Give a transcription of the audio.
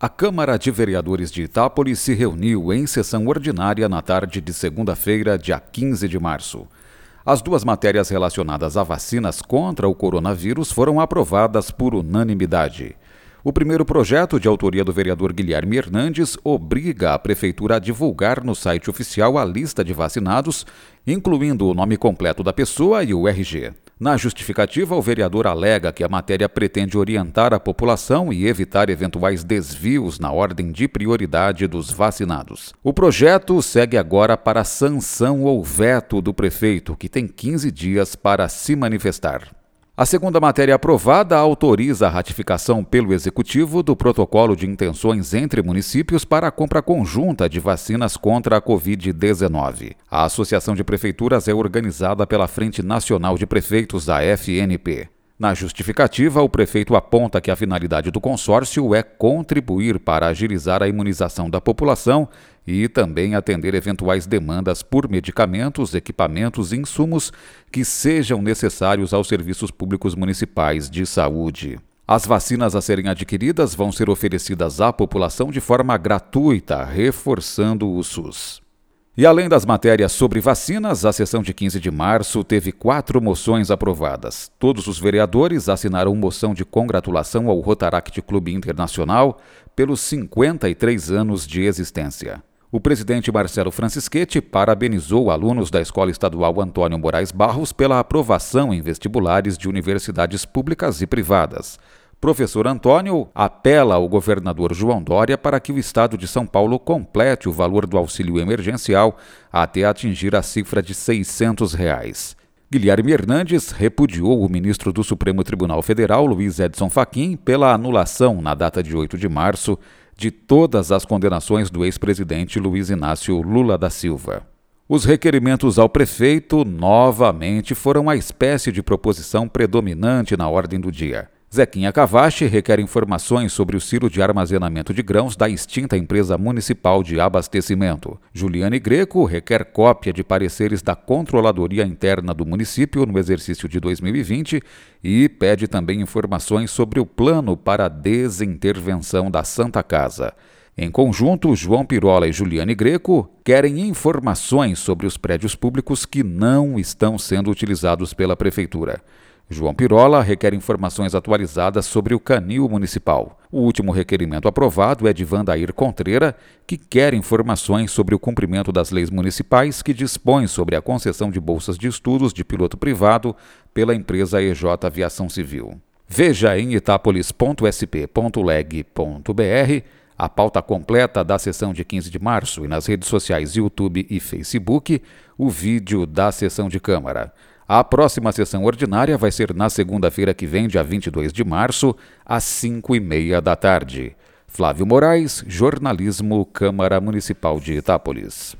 A Câmara de Vereadores de Itápolis se reuniu em sessão ordinária na tarde de segunda-feira, dia 15 de março. As duas matérias relacionadas a vacinas contra o coronavírus foram aprovadas por unanimidade. O primeiro projeto, de autoria do vereador Guilherme Hernandes, obriga a Prefeitura a divulgar no site oficial a lista de vacinados, incluindo o nome completo da pessoa e o RG. Na justificativa, o vereador alega que a matéria pretende orientar a população e evitar eventuais desvios na ordem de prioridade dos vacinados. O projeto segue agora para sanção ou veto do prefeito, que tem 15 dias para se manifestar. A segunda matéria aprovada autoriza a ratificação pelo Executivo do protocolo de intenções entre municípios para a compra conjunta de vacinas contra a Covid-19. A Associação de Prefeituras é organizada pela Frente Nacional de Prefeitos da FNP. Na justificativa, o prefeito aponta que a finalidade do consórcio é contribuir para agilizar a imunização da população e também atender eventuais demandas por medicamentos, equipamentos e insumos que sejam necessários aos serviços públicos municipais de saúde. As vacinas a serem adquiridas vão ser oferecidas à população de forma gratuita, reforçando o SUS. E além das matérias sobre vacinas, a sessão de 15 de março teve quatro moções aprovadas. Todos os vereadores assinaram moção de congratulação ao Rotaract Clube Internacional pelos 53 anos de existência. O presidente Marcelo Francischetti parabenizou alunos da Escola Estadual Antônio Moraes Barros pela aprovação em vestibulares de universidades públicas e privadas. Professor Antônio apela ao governador João Dória para que o Estado de São Paulo complete o valor do auxílio emergencial até atingir a cifra de 600 reais. Guilherme Hernandes repudiou o ministro do Supremo Tribunal Federal, Luiz Edson Fachin, pela anulação, na data de 8 de março, de todas as condenações do ex-presidente Luiz Inácio Lula da Silva. Os requerimentos ao prefeito novamente foram a espécie de proposição predominante na ordem do dia. Zequinha Cavache requer informações sobre o silo de armazenamento de grãos da extinta empresa municipal de abastecimento. Juliane Greco requer cópia de pareceres da Controladoria Interna do município no exercício de 2020 e pede também informações sobre o plano para a desintervenção da Santa Casa. Em conjunto, João Pirola e Juliane Greco querem informações sobre os prédios públicos que não estão sendo utilizados pela Prefeitura. João Pirola requer informações atualizadas sobre o canil municipal. O último requerimento aprovado é de Vandair Contreira, que quer informações sobre o cumprimento das leis municipais que dispõem sobre a concessão de bolsas de estudos de piloto privado pela empresa EJ Aviação Civil. Veja em itapolis.sp.leg.br a pauta completa da sessão de 15 de março e nas redes sociais YouTube e Facebook o vídeo da sessão de Câmara. A próxima sessão ordinária vai ser na segunda-feira que vem, dia 22 de março, às 5 e meia da tarde. Flávio Moraes, Jornalismo, Câmara Municipal de Itápolis.